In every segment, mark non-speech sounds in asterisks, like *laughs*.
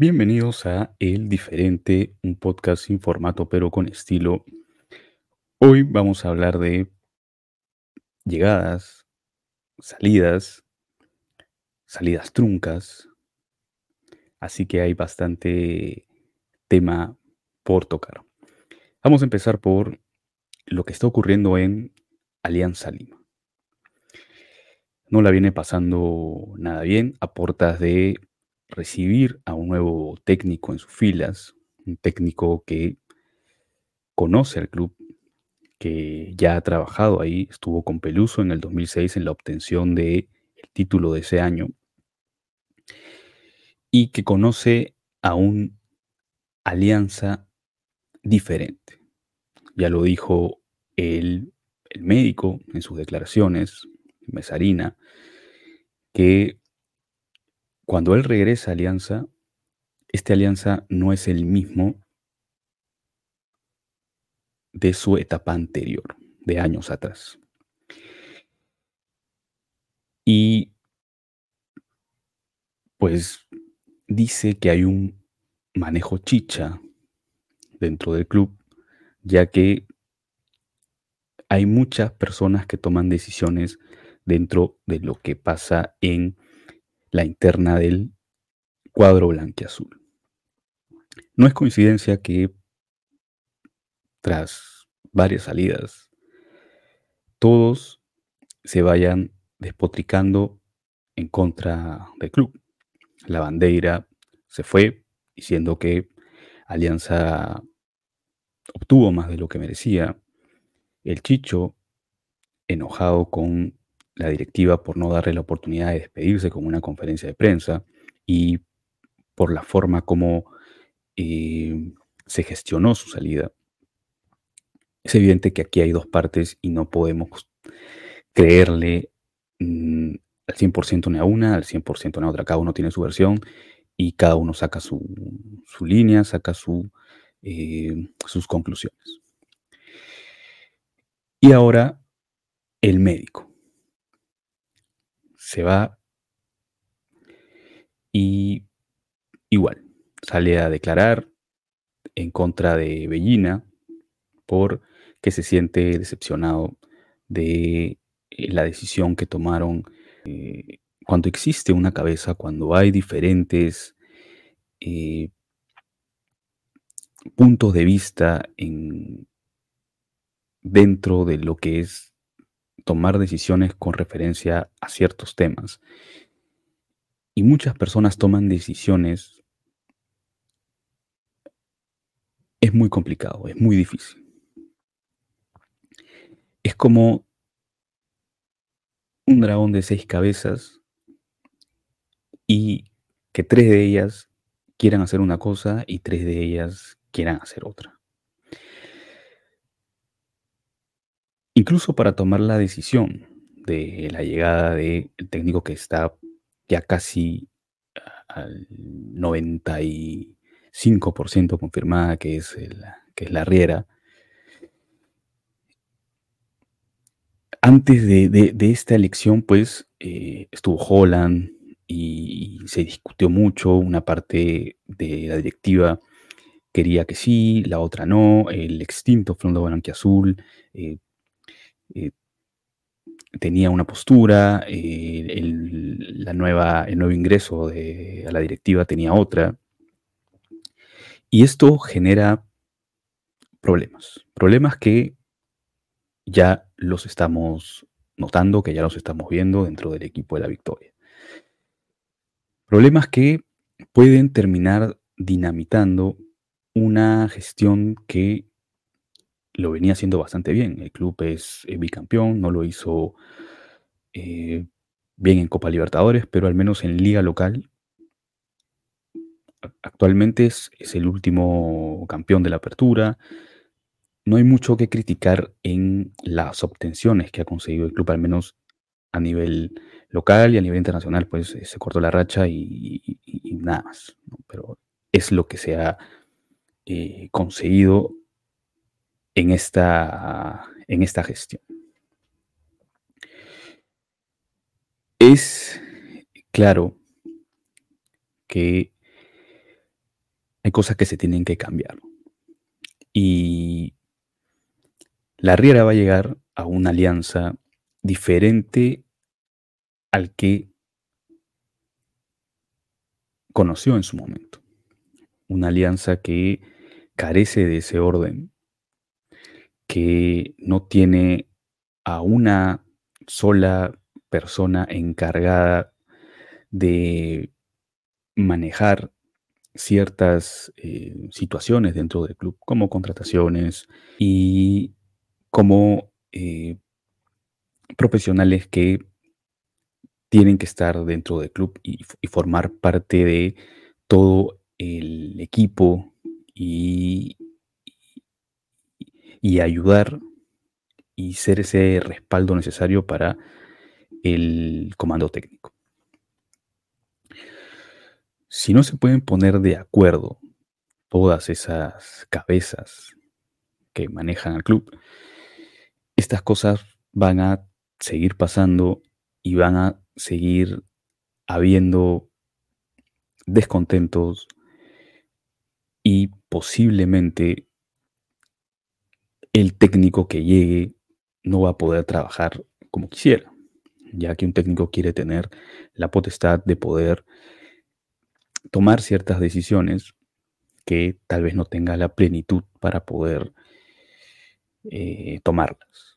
Bienvenidos a El Diferente, un podcast sin formato pero con estilo. Hoy vamos a hablar de llegadas, salidas, salidas truncas, así que hay bastante tema por tocar. Vamos a empezar por lo que está ocurriendo en Alianza Lima. No la viene pasando nada bien a portas de recibir a un nuevo técnico en sus filas, un técnico que conoce al club, que ya ha trabajado ahí, estuvo con Peluso en el 2006 en la obtención del título de ese año, y que conoce a un alianza diferente. Ya lo dijo el, el médico en sus declaraciones, Mesarina, que cuando él regresa a Alianza, esta alianza no es el mismo de su etapa anterior, de años atrás. Y pues dice que hay un manejo chicha dentro del club, ya que hay muchas personas que toman decisiones dentro de lo que pasa en la interna del cuadro blanqueazul. No es coincidencia que tras varias salidas, todos se vayan despotricando en contra del club. La bandera se fue diciendo que Alianza obtuvo más de lo que merecía. El Chicho, enojado con la directiva por no darle la oportunidad de despedirse con una conferencia de prensa y por la forma como eh, se gestionó su salida. Es evidente que aquí hay dos partes y no podemos creerle mm, al 100% a una, al 100% a otra. Cada uno tiene su versión y cada uno saca su, línea, saca su, eh, sus conclusiones. Y ahora el médico se va y igual sale a declarar en contra de Bellina por que se siente decepcionado de eh, la decisión que tomaron eh, cuando existe una cabeza, cuando hay diferentes eh, puntos de vista en, dentro de lo que es tomar decisiones con referencia a ciertos temas. Y muchas personas toman decisiones. Es muy complicado, es muy difícil. Es como un dragón de seis cabezas y que tres de ellas quieran hacer una cosa y tres de ellas quieran hacer otra. Incluso para tomar la decisión de la llegada del técnico que está ya casi al 95% confirmada, que es, que es la Riera. Antes de, esta elección, pues, eh, estuvo Holland y, se discutió mucho. Una parte de la directiva quería que sí, la otra no. El extinto Fondo Blanquiazul eh, eh, tenía una postura, eh, el, la nueva, el nuevo ingreso a la directiva tenía otra. Y esto genera problemas, problemas que ya los estamos notando, que ya los estamos viendo dentro del equipo de la victoria. Problemas que pueden terminar dinamitando una gestión que lo venía haciendo bastante bien. El club es, bicampeón, no lo hizo eh, bien en Copa Libertadores, pero al menos en liga local actualmente es, el último campeón de la apertura. No hay mucho que criticar en las obtenciones que ha conseguido el club, al menos a nivel local y a nivel internacional, pues eh, se cortó la racha y, nada más. Pero es lo que se ha eh, conseguido en esta, en esta gestión. Es claro que hay cosas que se tienen que cambiar. Y la Riera va a llegar a una alianza diferente al que conoció en su momento. Una alianza que carece de ese orden, que no tiene a una sola persona encargada de manejar ciertas eh, situaciones dentro del club, como contrataciones y como eh, profesionales que tienen que estar dentro del club y, formar parte de todo el equipo y, y ayudar y ser ese respaldo necesario para el comando técnico. Si no se pueden poner de acuerdo todas esas cabezas que manejan al club, estas cosas van a seguir pasando y van a seguir habiendo descontentos y posiblemente el técnico que llegue no va a poder trabajar como quisiera, ya que un técnico quiere tener la potestad de poder tomar ciertas decisiones que tal vez no tenga la plenitud para poder eh, tomarlas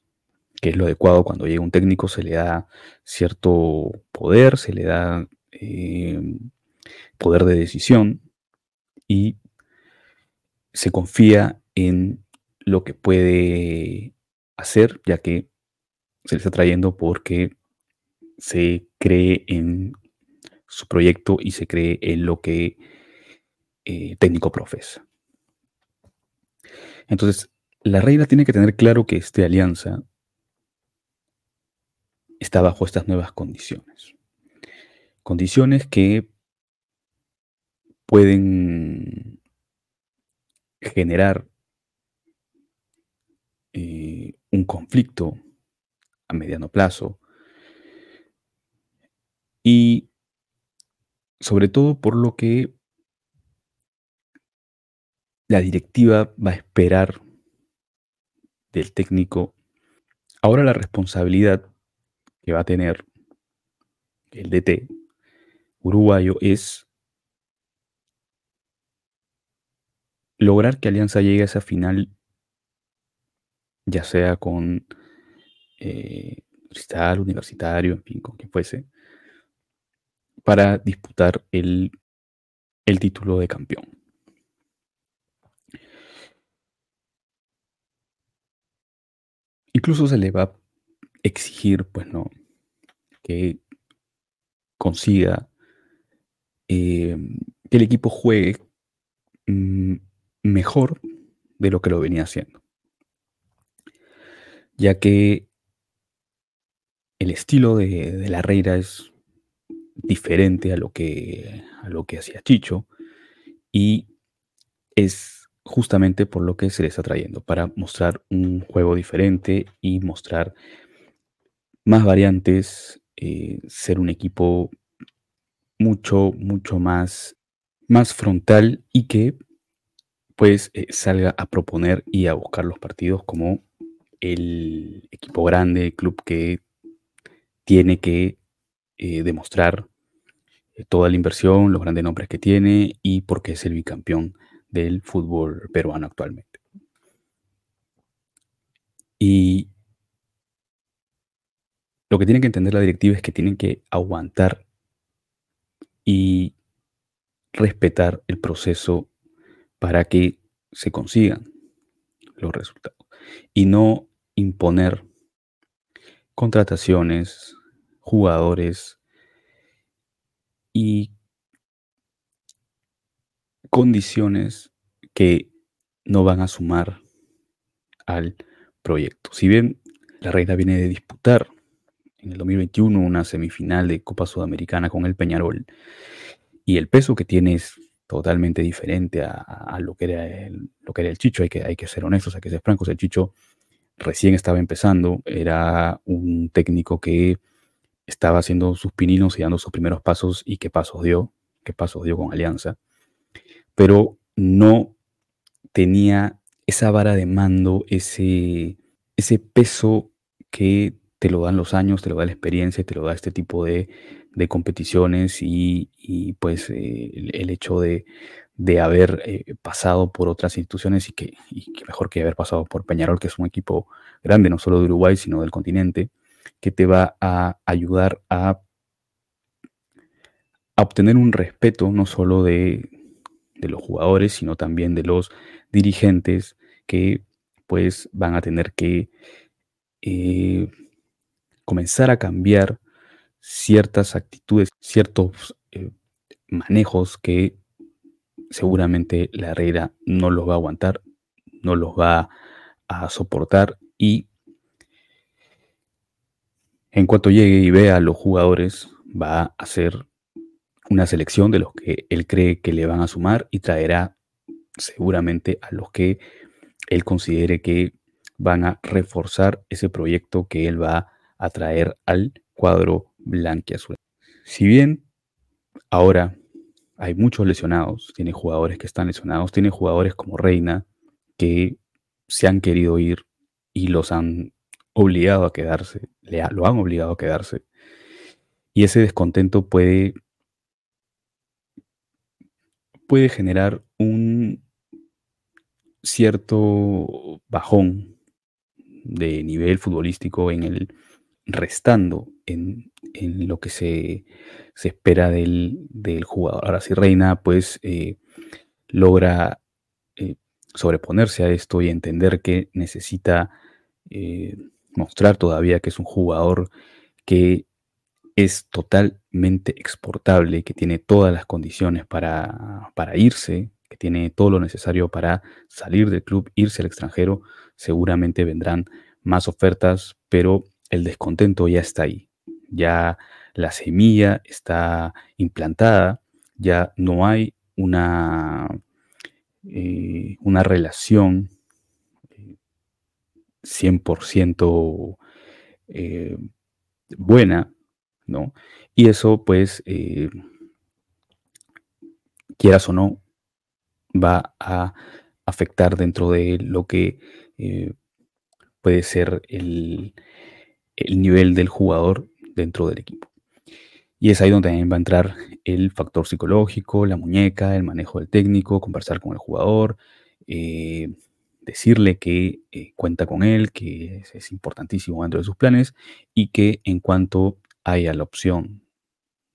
que es lo adecuado. Cuando llega un técnico, se le da cierto poder, se le da eh, poder de decisión y se confía en lo que puede hacer, ya que se le está trayendo porque se cree en su proyecto y se cree en lo que eh, técnico profesa. Entonces, la reina tiene que tener claro que esta alianza está bajo estas nuevas condiciones. Condiciones que pueden generar eh, un conflicto a mediano plazo y sobre todo por lo que la directiva va a esperar del técnico. Ahora la responsabilidad que va a tener el DT uruguayo es lograr que Alianza llegue a esa final, ya sea con eh, Cristal, Universitario, en fin, con quien fuese, para disputar el, el título de campeón. Incluso se le va a exigir, pues no, que consiga eh, que el equipo juegue mm, mejor de lo que lo venía haciendo. Ya que el estilo de, la Reira es diferente a lo que que hacía Chicho y es justamente por lo que se le está trayendo para mostrar un juego diferente y mostrar más variantes, eh, ser un equipo mucho, mucho más, más frontal y que pues eh, salga a proponer y a buscar los partidos como el equipo grande, el club que tiene que eh, demostrar toda la inversión, los grandes nombres que tiene y porque es el bicampeón del fútbol peruano actualmente. Y lo que tiene que entender la directiva es que tienen que aguantar y respetar el proceso para que se consigan los resultados y no imponer contrataciones, jugadores y condiciones que no van a sumar al proyecto. Si bien la reina viene de disputar en el 2021 una semifinal de Copa Sudamericana con el Peñarol. Y el peso que tiene es totalmente diferente a, lo, que era el, lo que era el Chicho. Hay que, hay que ser honestos, hay que ser francos. El Chicho recién estaba empezando, era un técnico que estaba haciendo sus pininos y dando sus primeros pasos y qué pasos dio, qué pasos dio con Alianza. Pero no tenía esa vara de mando, ese, peso que te lo dan los años, te lo da la experiencia, te lo da este tipo de, competiciones y, pues eh, el, hecho de, de haber eh, pasado por otras instituciones y que, mejor que haber pasado por Peñarol, que es un equipo grande, no solo de Uruguay, sino del continente, que te va a ayudar a, obtener un respeto no solo de, de los jugadores, sino también de los dirigentes que pues van a tener que eh, comenzar a cambiar ciertas actitudes, ciertos eh, manejos que seguramente la Herrera no los va a aguantar, no los va a soportar y en cuanto llegue y vea a los jugadores va a hacer una selección de los que él cree que le van a sumar y traerá seguramente a los que él considere que van a reforzar ese proyecto que él va a traer al cuadro blanquiazul. Si bien ahora hay muchos lesionados, tiene jugadores que están lesionados, tiene jugadores como Reina que se han querido ir y los han obligado a quedarse, lo han obligado a quedarse. Y ese descontento puede, puede generar un cierto bajón de nivel futbolístico en el restando en, lo que se, se espera del, del, jugador. Ahora, si Reina pues eh, logra eh, sobreponerse a esto y entender que necesita eh, mostrar todavía que es un jugador que es totalmente exportable, que tiene todas las condiciones para, para irse, que tiene todo lo necesario para salir del club, irse al extranjero, seguramente vendrán más ofertas, pero el descontento ya está ahí. Ya la semilla está implantada, ya no hay una, eh, una relación 100% eh, buena, ¿no? Y eso, pues, eh, quieras o no, va a afectar dentro de lo que eh, puede ser el, el nivel del jugador dentro del equipo. Y es ahí donde también va a entrar el factor psicológico, la muñeca, el manejo del técnico, conversar con el jugador, eh, decirle que eh, cuenta con él, que es, importantísimo dentro de sus planes y que en cuanto haya la opción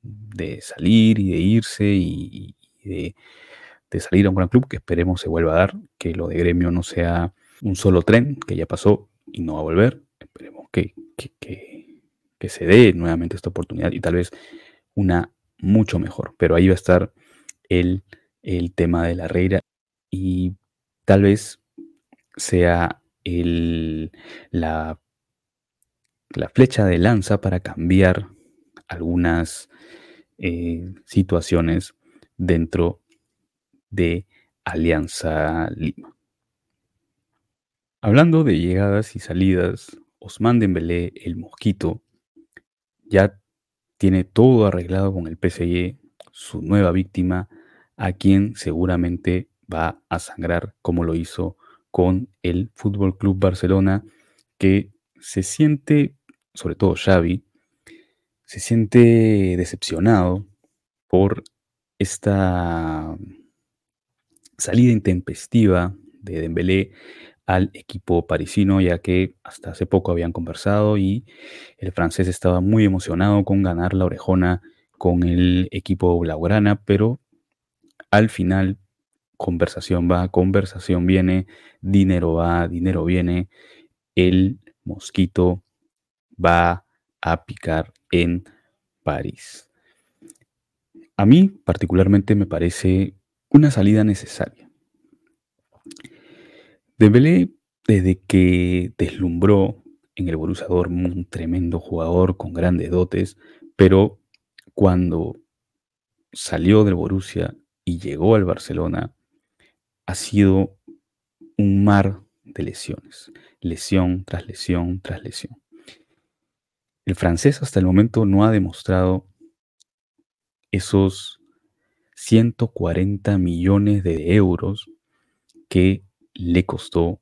de salir y de irse y, de, salir a un gran club, que esperemos se vuelva a dar, que lo de gremio no sea un solo tren que ya pasó y no va a volver, esperemos que, que se dé nuevamente esta oportunidad y tal vez una mucho mejor, pero ahí va a estar el, el tema de la reira y tal vez sea el, la, la, flecha de lanza para cambiar algunas eh, situaciones dentro de Alianza Lima. Hablando de llegadas y salidas, Osman Dembélé, el mosquito, ya tiene todo arreglado con el PSG, su nueva víctima, a quien seguramente va a sangrar como lo hizo con el Fútbol Club Barcelona, que se siente, sobre todo Xavi, se siente decepcionado por esta salida intempestiva de Dembélé al equipo parisino, ya que hasta hace poco habían conversado y el francés estaba muy emocionado con ganar la orejona con el equipo blaugrana, pero al final conversación va, conversación viene, dinero va, dinero viene, el mosquito va a picar en París. A mí particularmente me parece una salida necesaria. Dembélé, desde que deslumbró en el Borussia Dortmund, un tremendo jugador con grandes dotes, pero cuando salió del Borussia y llegó al Barcelona, ha sido un mar de lesiones, lesión tras lesión tras lesión. El francés hasta el momento no ha demostrado esos 140 millones de euros que le costó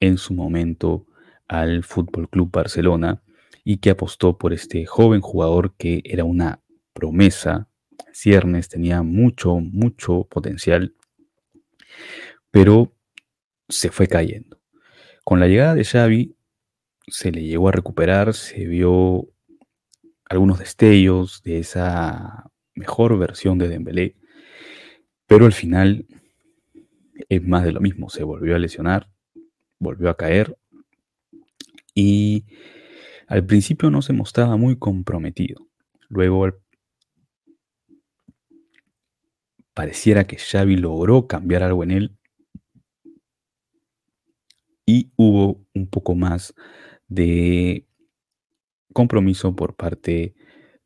en su momento al Fútbol Club Barcelona y que apostó por este joven jugador que era una promesa. Ciernes tenía mucho, mucho potencial, pero se fue cayendo. Con la llegada de Xavi se le llegó a recuperar, se vio algunos destellos de esa mejor versión de Dembélé, pero al final es más de lo mismo, se volvió a lesionar, volvió a caer y al principio no se mostraba muy comprometido. Luego pareciera que Xavi logró cambiar algo en él y hubo un poco más de compromiso por parte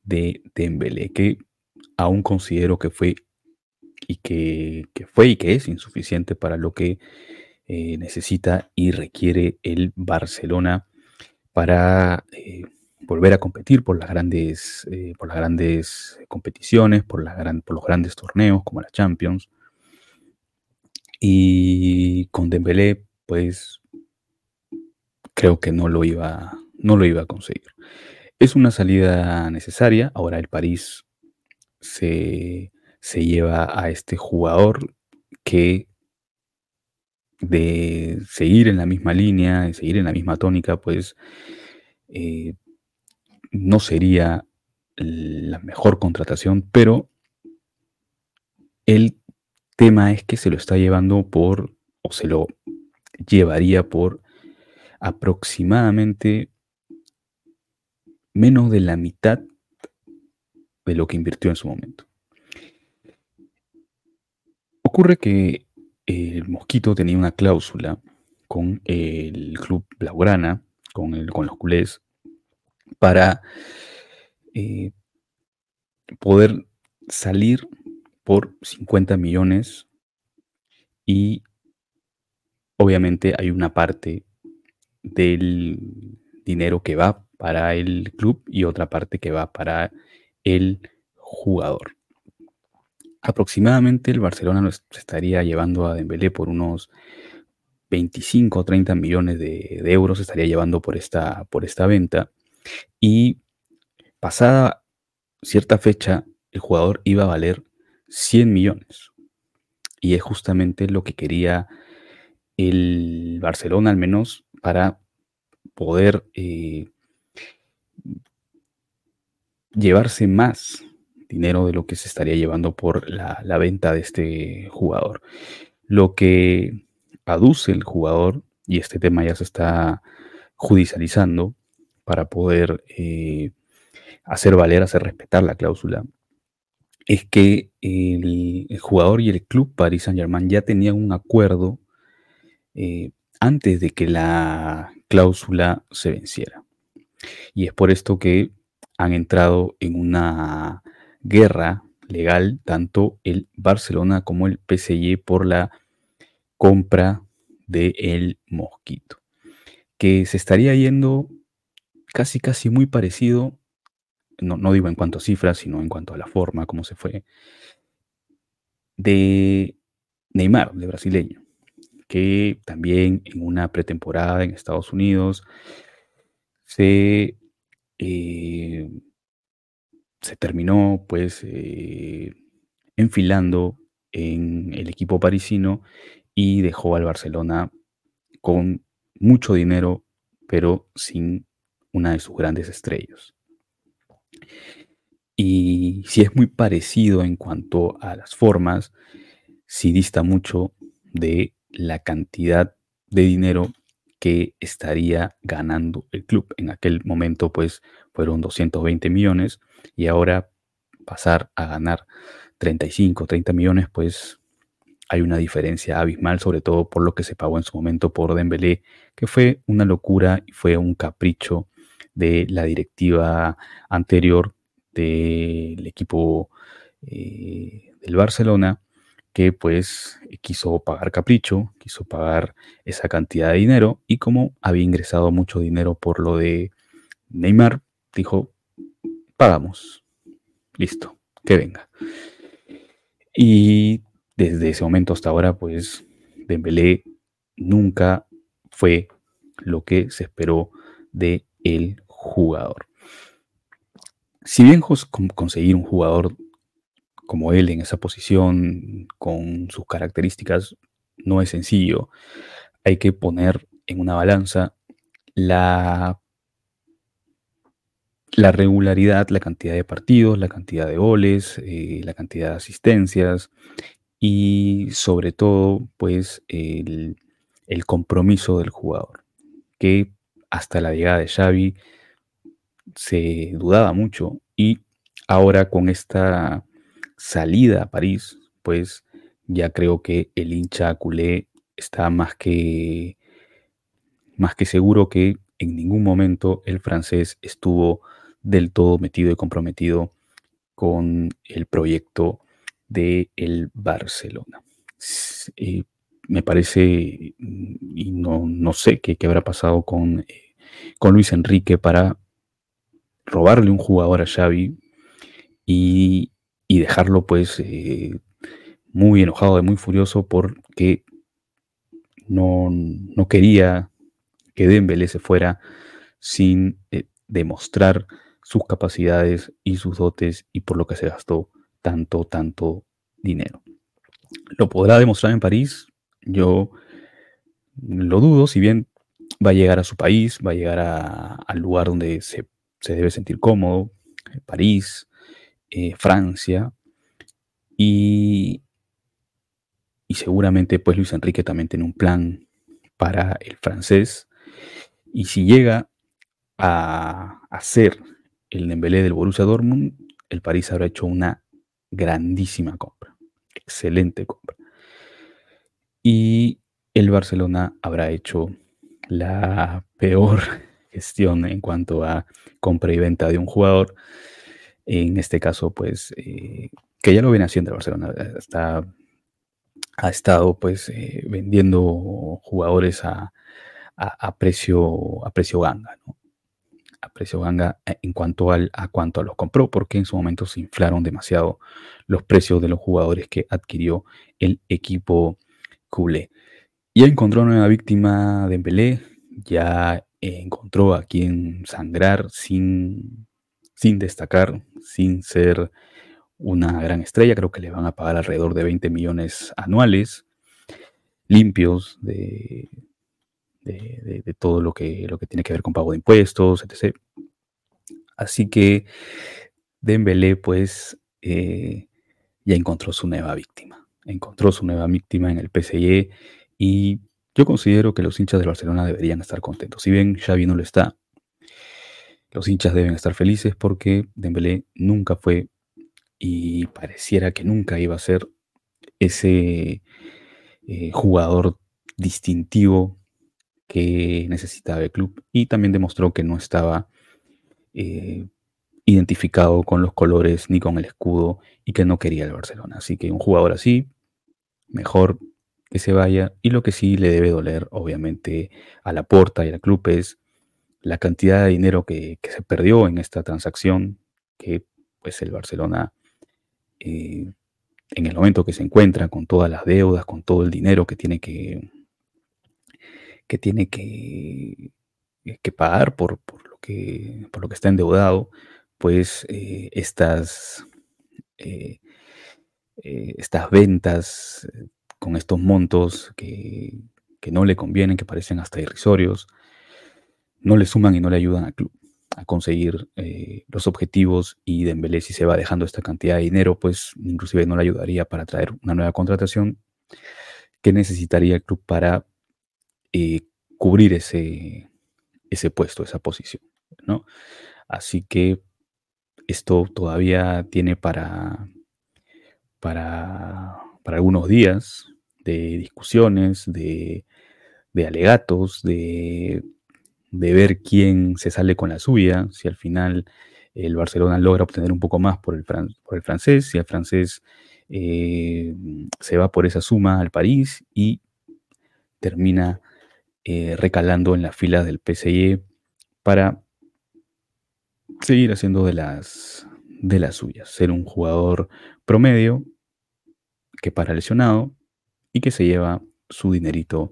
de Dembélé, que aún considero que fue y que, fue y que es insuficiente para lo que eh, necesita y requiere el Barcelona para eh, volver a competir por las grandes, eh, por las grandes competiciones, por, por los grandes torneos como la Champions. Y con Dembélé, pues creo que no lo iba, no lo iba a conseguir. Es una salida necesaria. Ahora el París se, se lleva a este jugador que de seguir en la misma línea, de seguir en la misma tónica, pues eh, no sería la mejor contratación, pero el tema es que se lo está llevando por, o se lo llevaría por aproximadamente menos de la mitad de lo que invirtió en su momento. Ocurre que el Mosquito tenía una cláusula con el club Blaugrana, con, el, con los culés, para eh, poder salir por 50 millones y obviamente hay una parte del dinero que va para el club y otra parte que va para el jugador. Aproximadamente el Barcelona nos estaría llevando a Dembélé por unos 25 o 30 millones de, euros, estaría llevando por esta, por esta venta. Y pasada cierta fecha, el jugador iba a valer 100 millones. Y es justamente lo que quería el Barcelona, al menos para poder eh, llevarse más dinero de lo que se estaría llevando por la, venta de este jugador. Lo que aduce el jugador, y este tema ya se está judicializando para poder eh, hacer valer, hacer respetar la cláusula, es que el, jugador y el club Paris Saint Germain ya tenían un acuerdo eh, antes de que la cláusula se venciera. Y es por esto que han entrado en una guerra legal tanto el Barcelona como el PSG por la compra de el Mosquito, que se estaría yendo casi casi muy parecido, no, no digo en cuanto a cifras, sino en cuanto a la forma, cómo se fue, de Neymar, de brasileño, que también en una pretemporada en Estados Unidos se eh, se terminó pues eh, enfilando en el equipo parisino y dejó al Barcelona con mucho dinero, pero sin una de sus grandes estrellas. Y si es muy parecido en cuanto a las formas, si dista mucho de la cantidad de dinero que estaría ganando el club. En aquel momento, pues, fueron 220 millones y ahora pasar a ganar 35, 30 millones, pues hay una diferencia abismal, sobre todo por lo que se pagó en su momento por Dembélé, que fue una locura y fue un capricho de la directiva anterior del equipo eh, del Barcelona, que pues quiso pagar capricho, quiso pagar esa cantidad de dinero y como había ingresado mucho dinero por lo de Neymar, dijo, pagamos, listo, que venga. Y desde ese momento hasta ahora, pues Dembélé nunca fue lo que se esperó de el jugador. Si bien conseguir un jugador como él en esa posición, con sus características, no es sencillo, hay que poner en una balanza la, la regularidad, la cantidad de partidos, la cantidad de goles, eh, la cantidad de asistencias y sobre todo, pues, el, el compromiso del jugador, que hasta la llegada de Xavi se dudaba mucho y ahora con esta salida a París, pues ya creo que el hincha culé está más que más que seguro que en ningún momento el francés estuvo del todo metido y comprometido con el proyecto de el Barcelona. Eh, me parece, y no, no sé qué, qué, habrá pasado con, eh, con Luis Enrique para robarle un jugador a Xavi y, y dejarlo pues eh, muy enojado y muy furioso porque no, no quería que Dembélé se fuera sin eh, demostrar sus capacidades y sus dotes y por lo que se gastó tanto, tanto dinero. ¿Lo podrá demostrar en París? Yo lo dudo, si bien va a llegar a su país, va a llegar al lugar donde se, se, debe sentir cómodo, París, eh, Francia y, y seguramente pues Luis Enrique también tiene un plan para el francés y si llega a, hacer el Dembélé del Borussia Dortmund, el París habrá hecho una grandísima compra, excelente compra. Y el Barcelona habrá hecho la peor *laughs* gestión en cuanto a compra y venta de un jugador en este caso, pues, eh, que ya lo viene haciendo el Barcelona, está, ha estado pues eh, vendiendo jugadores a, precio, a precio ganga, a precio ganga eh, en cuanto al, a cuanto a los compró, porque en su momento se inflaron demasiado los precios de los jugadores que adquirió el equipo culé. Ya encontró una nueva víctima de Embelé, ya encontró a quien sangrar sin sin destacar, sin ser una gran estrella. Creo que le van a pagar alrededor de 20 millones anuales, limpios de, de, todo lo que, lo que tiene que ver con pago de impuestos, etc. Así que Dembélé, pues, eh, ya encontró su nueva víctima. Encontró su nueva víctima en el PSG y yo considero que los hinchas de Barcelona deberían estar contentos. Si bien Xavi no lo está, los hinchas deben estar felices porque Dembélé nunca fue y pareciera que nunca iba a ser ese eh, jugador distintivo que necesitaba el club y también demostró que no estaba eh, identificado con los colores ni con el escudo y que no quería el Barcelona. Así que un jugador así, mejor que se vaya y lo que sí le debe doler obviamente a la porta y al club es la cantidad de dinero que, se perdió en esta transacción, que pues el Barcelona, eh, en el momento que se encuentra con todas las deudas, con todo el dinero que tiene que, que, tiene que, que pagar por, lo que, por lo que está endeudado, pues eh, estas, eh, estas ventas con estos montos que, que no le convienen, que parecen hasta irrisorios, no le suman y no le ayudan al club a conseguir eh, los objetivos y Dembélé si se va dejando esta cantidad de dinero, pues inclusive no le ayudaría para traer una nueva contratación. Que necesitaría el club para eh, cubrir ese, ese puesto, esa posición, ¿no? Así que esto todavía tiene para, para, para algunos días de discusiones, de, de alegatos, de de ver quién se sale con la suya, si al final el Barcelona logra obtener un poco más por el, por el francés, si el francés eh, se va por esa suma al París y termina eh, recalando en las filas del PSG para seguir haciendo de las, de las suyas, ser un jugador promedio que para lesionado y que se lleva su dinerito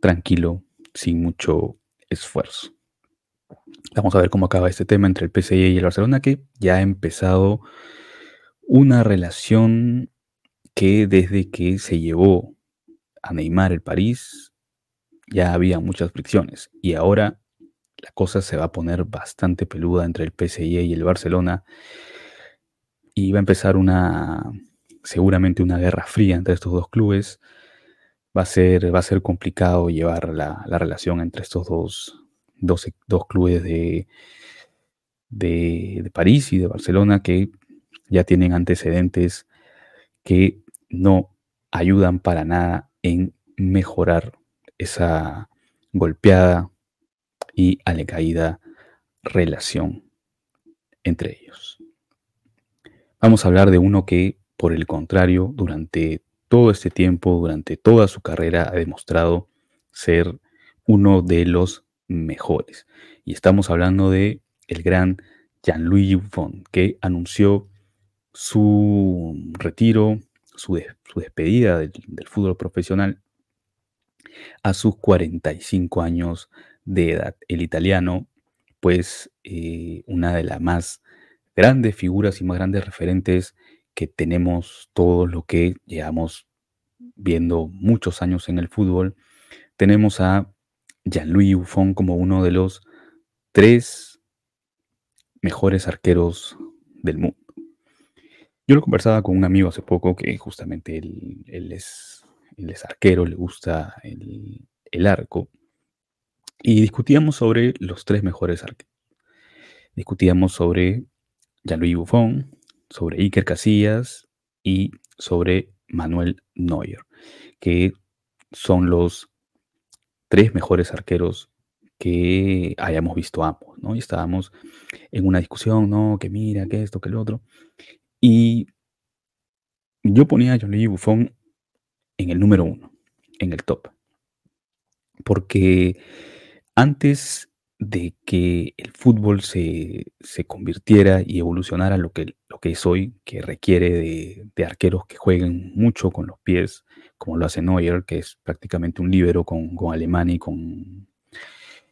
tranquilo, sin mucho esfuerzo. Vamos a ver cómo acaba este tema entre el PSG y el Barcelona, que ya ha empezado una relación que desde que se llevó a Neymar el París ya había muchas fricciones y ahora la cosa se va a poner bastante peluda entre el PSG y el Barcelona y va a empezar una seguramente una guerra fría entre estos dos clubes. Va a ser, va a ser complicado llevar la, relación entre estos dos, dos, clubes de, de, de, París y de Barcelona que ya tienen antecedentes que no ayudan para nada en mejorar esa golpeada y alecaída relación entre ellos. Vamos a hablar de uno que, por el contrario, durante todo este tiempo, durante toda su carrera, ha demostrado ser uno de los mejores. Y estamos hablando de el gran Jean-Louis Buffon, que anunció su retiro, su, despedida del, fútbol profesional a sus 45 años de edad. El italiano, pues eh, una de las más grandes figuras y más grandes referentes que tenemos todos lo que llevamos viendo muchos años en el fútbol. Tenemos a Gianluigi Buffon como uno de los tres mejores arqueros del mundo. Yo lo conversaba con un amigo hace poco que justamente él, es, arquero, le gusta el, arco, y discutíamos sobre los tres mejores arqueros. Discutíamos sobre Jean-Louis Buffon, sobre Iker Casillas y sobre Manuel Neuer, que son los tres mejores arqueros que hayamos visto ambos, ¿no? Y estábamos en una discusión, ¿no? Que mira, que esto, que el otro. Y yo ponía a Gianluigi Buffon en el número uno, en el top. Porque antes de que el fútbol se, convirtiera y evolucionara lo que, lo que es hoy, que requiere de, arqueros que jueguen mucho con los pies, como lo hace Neuer, que es prácticamente un líbero con, Alemania y con,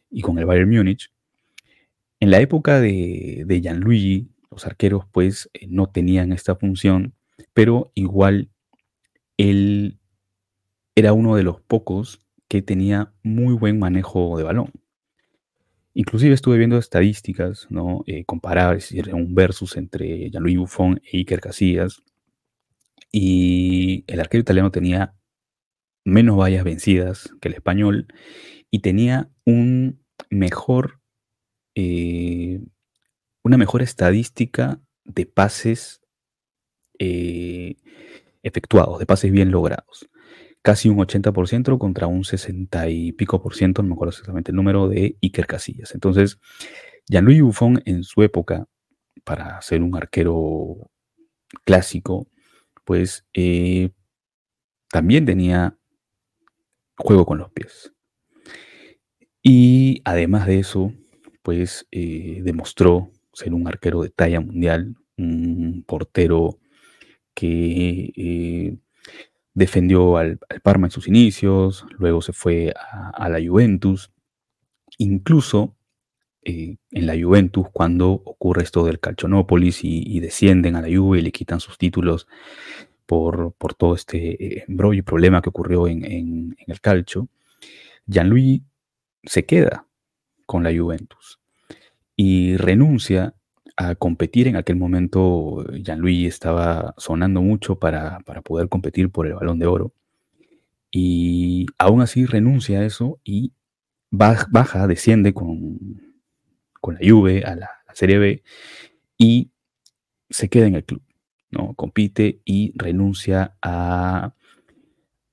y con el Bayern Múnich. En la época de, de Gianluigi, los arqueros pues eh, no tenían esta función, pero igual él era uno de los pocos que tenía muy buen manejo de balón. Inclusive estuve viendo estadísticas, ¿no? Eh, un versus entre Gianluigi Buffon e Iker Casillas. Y el arquero italiano tenía menos vallas vencidas que el español y tenía un mejor eh, una mejor estadística de pases eh, efectuados, de pases bien logrados. Casi un 80% contra un 60 y pico por ciento, no me acuerdo exactamente el número, de Iker Casillas. Entonces, Jean-Louis Buffon en su época, para ser un arquero clásico, pues eh, también tenía juego con los pies. Y además de eso, pues eh, demostró ser un arquero de talla mundial, un portero que eh, defendió al, Parma en sus inicios, luego se fue a, la Juventus, incluso eh, en la Juventus cuando ocurre esto del Calcionópolis y, descienden a la Juve y le quitan sus títulos por, todo este embrollo y problema que ocurrió en, en el calcio, Gianluigi se queda con la Juventus y renuncia a competir. En aquel momento Jean-Louis estaba sonando mucho para, poder competir por el balón de oro. Y aún así renuncia a eso y baja, desciende con, con la Juve a la, Serie B y se queda en el club. ¿no? Compite y renuncia a,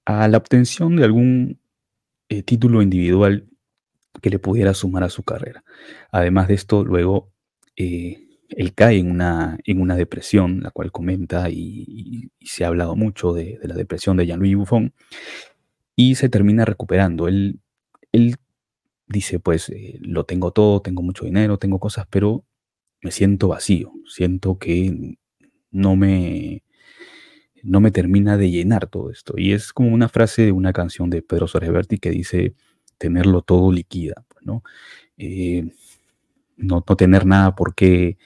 a la obtención de algún eh, título individual que le pudiera sumar a su carrera. Además de esto, luego eh, él cae en una, en una depresión, la cual comenta y, se ha hablado mucho de, la depresión de Jean-Louis Buffon, y se termina recuperando. Él, él dice, pues, eh, lo tengo todo, tengo mucho dinero, tengo cosas, pero me siento vacío, siento que no me, no me termina de llenar todo esto. Y es como una frase de una canción de Pedro Soreberti que dice, tenerlo todo liquida, pues, ¿no? Eh, no, tener nada por qué,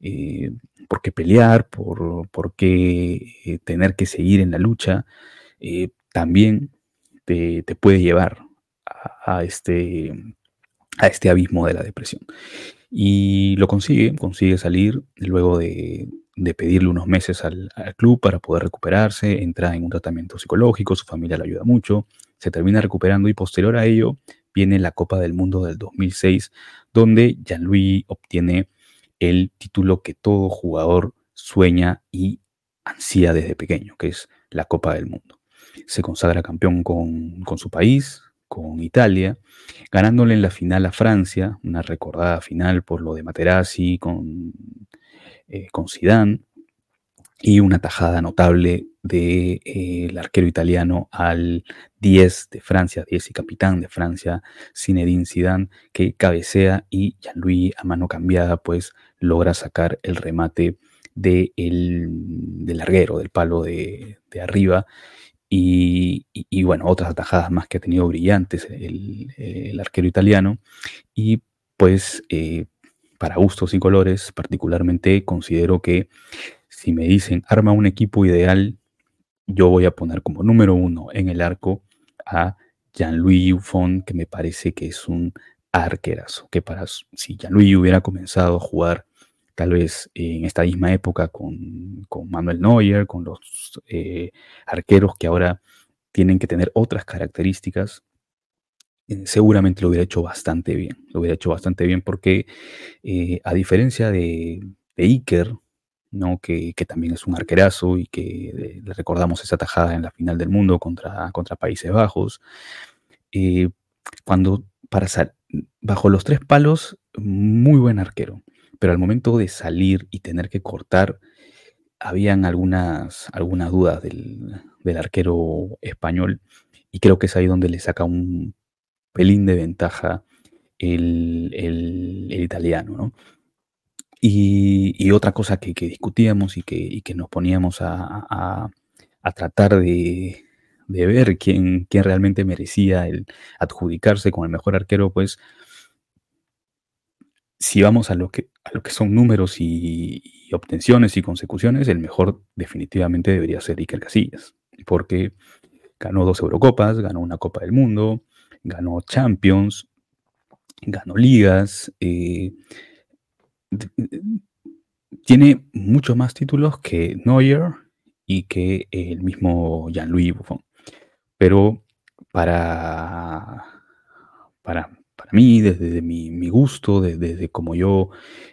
eh, por qué pelear, por, por qué eh, tener que seguir en la lucha, también te, puede llevar a, este, a este abismo de la depresión. Y lo consigue, consigue salir luego de, de pedirle unos meses al, club para poder recuperarse, entra en un tratamiento psicológico, su familia le ayuda mucho, se termina recuperando y posterior a ello viene la Copa del Mundo del 2006, donde Jean-Louis obtiene el título que todo jugador sueña y ansía desde pequeño, que es la Copa del Mundo. Se consagra campeón con, con su país, con Italia, ganándole en la final a Francia, una recordada final por lo de Materazzi, con eh, con Zidane y una tajada notable del de, eh, arquero italiano al 10 de Francia, 10 y capitán de Francia, Zinedine Zidane, que cabecea y Jean-Louis a mano cambiada pues logra sacar el remate de el, del larguero, del palo de, arriba. Y, bueno, otras atajadas más que ha tenido brillantes el, arquero italiano. Y pues eh, para gustos y colores, particularmente considero que si me dicen arma un equipo ideal, yo voy a poner como número uno en el arco a Jean-Louis Buffon, que me parece que es un arquerazo, que para si Jean-Louis hubiera comenzado a jugar tal vez en esta misma época con, Manuel Neuer, con los eh, arqueros que ahora tienen que tener otras características, eh, seguramente lo hubiera hecho bastante bien. Lo hubiera hecho bastante bien porque, eh, a diferencia de, Iker, ¿no? Que, también es un arquerazo y que eh, le recordamos esa tajada en la final del mundo contra, contra Países Bajos, cuando para bajo los tres palos, muy buen arquero, pero al momento de salir y tener que cortar, habían algunas, algunas dudas del, del arquero español y creo que es ahí donde le saca un pelín de ventaja el, italiano, ¿no? Y, otra cosa que, discutíamos y que, nos poníamos a, tratar de, ver quién, realmente merecía el adjudicarse con el mejor arquero, pues si vamos a lo que, son números y, y obtenciones y consecuciones, el mejor definitivamente debería ser Iker Casillas, porque ganó dos Eurocopas, ganó una Copa del Mundo, ganó Champions, ganó ligas, eh, tiene muchos más títulos que Neuer y que el mismo Jean-Louis Buffon. Pero para, para, mí, desde mi, gusto, desde, como yo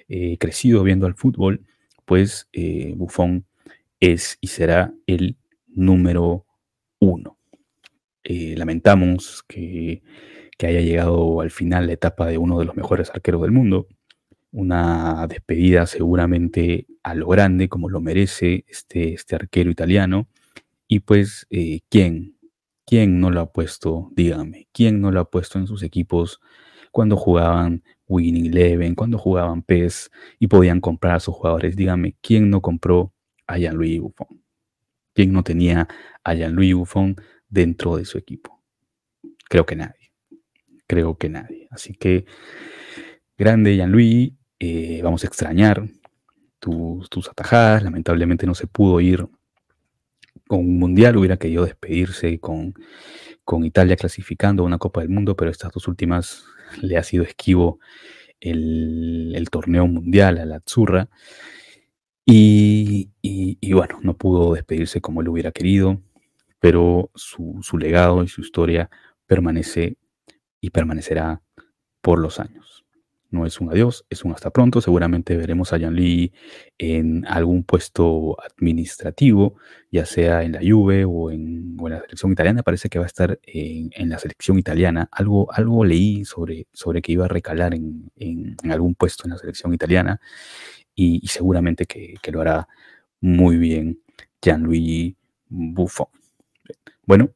he crecido viendo al fútbol, pues eh, Buffon es y será el número uno. Eh, lamentamos que, haya llegado al final la etapa de uno de los mejores arqueros del mundo. Una despedida seguramente a lo grande, como lo merece este, este arquero italiano. Y pues, eh, ¿quién? ¿Quién no lo ha puesto? Dígame, ¿quién no lo ha puesto en sus equipos cuando jugaban Winning Eleven, cuando jugaban PES y podían comprar a sus jugadores? Dígame, ¿quién no compró a Jean-Louis Buffon? ¿Quién no tenía a Jean-Louis Buffon dentro de su equipo. Creo que nadie. Creo que nadie. Así que, grande Jean-Louis, eh, vamos a extrañar tus, tus atajadas. Lamentablemente no se pudo ir con un mundial, hubiera querido despedirse con, con Italia clasificando a una Copa del Mundo, pero estas dos últimas le ha sido esquivo el, torneo mundial a la Azzurra. Y, bueno, no pudo despedirse como él hubiera querido pero su, legado y su historia permanece y permanecerá por los años. No es un adiós, es un hasta pronto. Seguramente veremos a Jan Lee en algún puesto administrativo, ya sea en la Juve o en, la selección italiana. Parece que va a estar en, la selección italiana. Algo, algo leí sobre, sobre que iba a recalar en, algún puesto en la selección italiana y, seguramente que, que, lo hará muy bien Gianluigi Buffon. Bueno,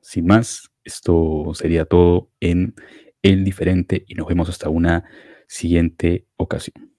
sin más, esto sería todo en El Diferente y nos vemos hasta una siguiente ocasión.